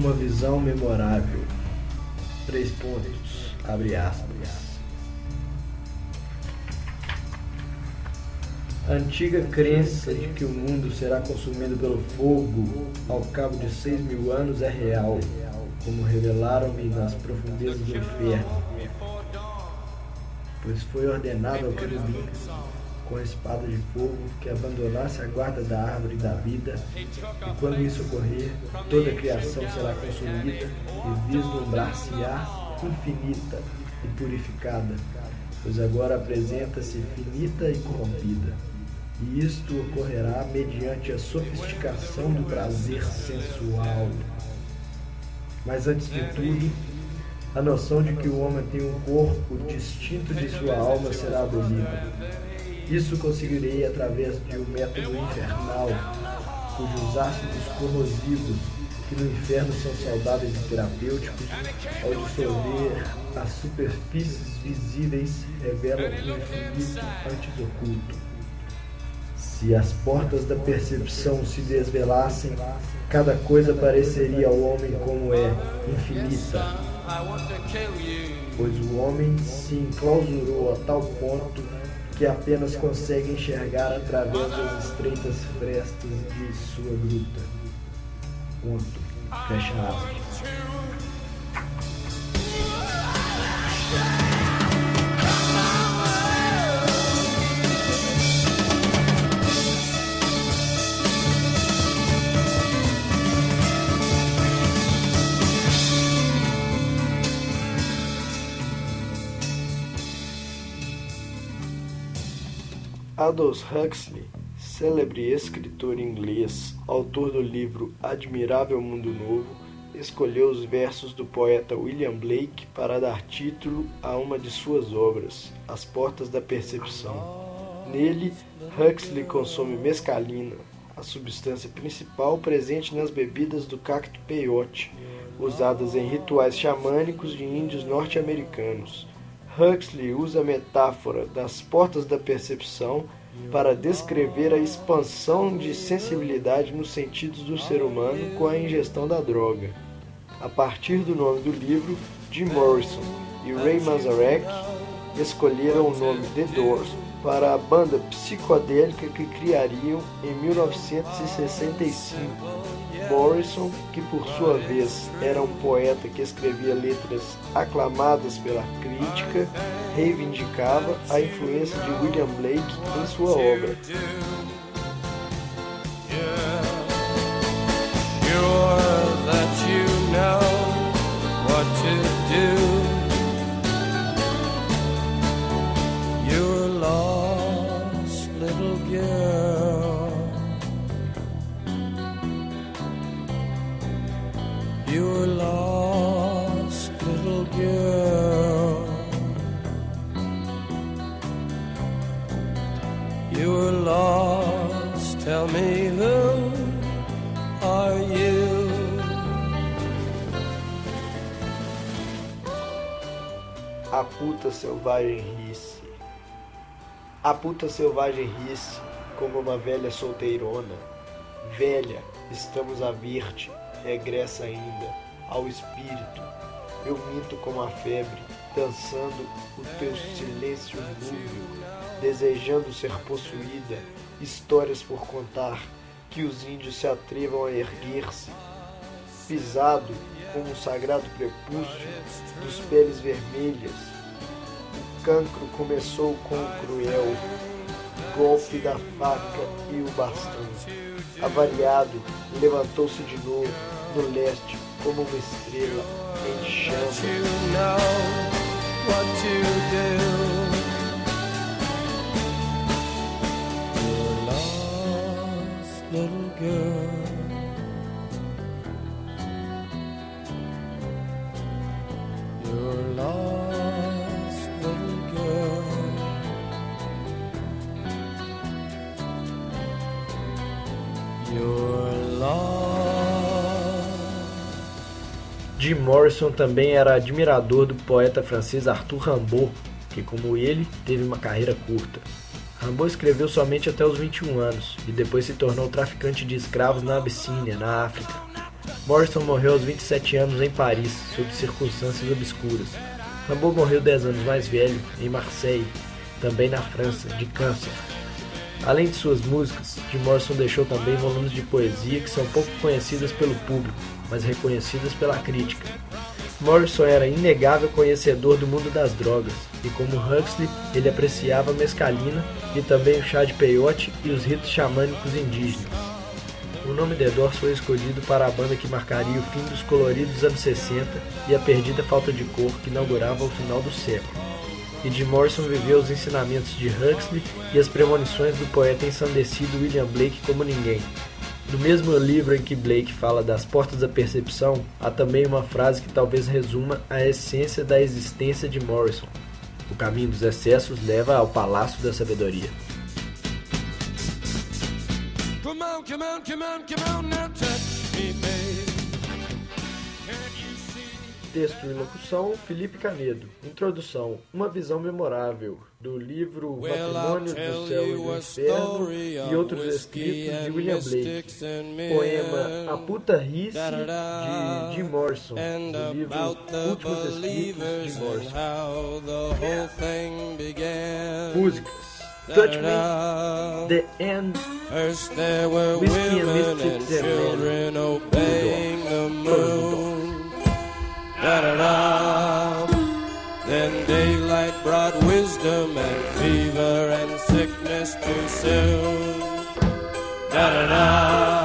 Uma visão memorável. Três pontos. Abre aspas. A antiga crença de que o mundo será consumido pelo fogo ao cabo de seis mil anos é real, como revelaram-me nas profundezas do inferno. Pois foi ordenado ao querubim, com a espada de fogo, que abandonasse a guarda da árvore da vida, e quando isso ocorrer, toda a criação será consumida e vislumbrar-se-á infinita e purificada, pois agora apresenta-se finita e corrompida e isto ocorrerá mediante a sofisticação do prazer sensual. Mas antes de tudo, a noção de que o homem tem um corpo distinto de sua alma será abolida. Isso conseguirei através de um método infernal, cujos ácidos corrosivos, que no inferno são saudáveis e terapêuticos, ao dissolver as superfícies visíveis, revelam um infinito antes oculto. Se as portas da percepção se desvelassem, cada coisa pareceria ao homem como é, infinita. Pois o homem se enclausurou a tal ponto que apenas consegue enxergar através das estreitas frestas de sua gruta. Ponto. Fecha aspas. Aldous Huxley, célebre escritor inglês, autor do livro Admirável Mundo Novo, escolheu os versos do poeta William Blake para dar título a uma de suas obras, As Portas da Percepção. Nele, Huxley consome mescalina, a substância principal presente nas bebidas do cacto peyote, usadas em rituais xamânicos de índios norte-americanos. Huxley usa a metáfora das portas da percepção para descrever a expansão de sensibilidade nos sentidos do ser humano com a ingestão da droga. A partir do nome do livro, Jim Morrison e Ray Manzarek escolheram o nome The Doors para a banda psicodélica que criariam em 1965. Morrison, que por sua vez era um poeta que escrevia letras aclamadas pela crítica, reivindicava a influência de William Blake em sua obra. A puta selvagem ri-se. A puta selvagem ri-se como uma velha solteirona. Velha, estamos a vir-te, regressa ainda ao espírito. Eu minto como a febre, dançando o teu silêncio núbio, desejando ser possuída, histórias por contar, que os índios se atrevam a erguer-se, pisado como o sagrado prepúcio dos peles vermelhas. O cancro começou com o cruel golpe da faca e o bastão. Avariado, levantou-se de novo no leste como uma estrela em chamas. Jim Morrison também era admirador do poeta francês Arthur Rimbaud, que, como ele, teve uma carreira curta. Rimbaud escreveu somente até os 21 anos e depois se tornou traficante de escravos na Abissínia, na África. Morrison morreu aos 27 anos em Paris, sob circunstâncias obscuras. Rimbaud morreu 10 anos mais velho, em Marseille, também na França, de câncer. Além de suas músicas, Jim Morrison deixou também volumes de poesia que são pouco conhecidas pelo público, mas reconhecidas pela crítica. Morrison era inegável conhecedor do mundo das drogas, e como Huxley, ele apreciava a mescalina e também o chá de peiote e os ritos xamânicos indígenas. O nome The Doors foi escolhido para a banda que marcaria o fim dos coloridos anos 60 e a perdida falta de cor que inaugurava o final do século. E Jim Morrison viveu os ensinamentos de Huxley e as premonições do poeta ensandecido William Blake como ninguém, no mesmo livro em que Blake fala das portas da percepção, há também uma frase que talvez resuma a essência da existência de Morrison. O caminho dos excessos leva ao palácio da sabedoria. Come on, come on, come on, Texto e locução: Felipe Canedo. Introdução: Uma visão memorável do livro Matrimônios do Céu e do Inferno e outros escritos de William Blake. Poema A Puta Rice de Jim Morrison, do livro Últimos Escritos de Morrison. Músicas. Touch Me, The End, Whiskey and Mystics and Men, da da da. Then daylight brought wisdom and fever and sickness too soon. Da da da.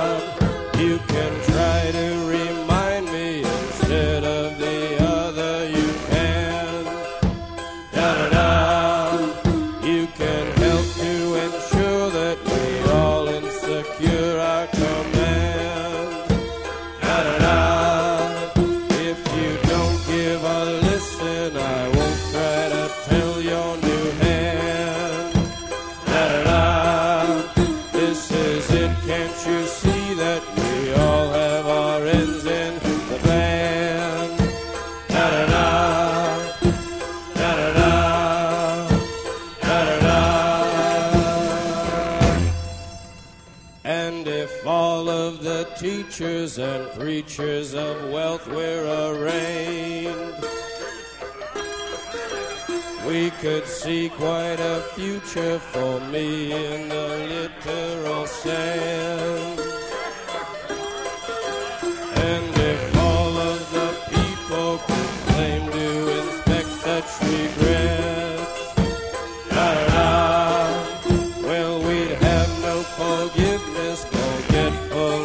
Teachers and preachers of wealth were arraigned. We could see quite a future for me in the literal sense. Get of oh.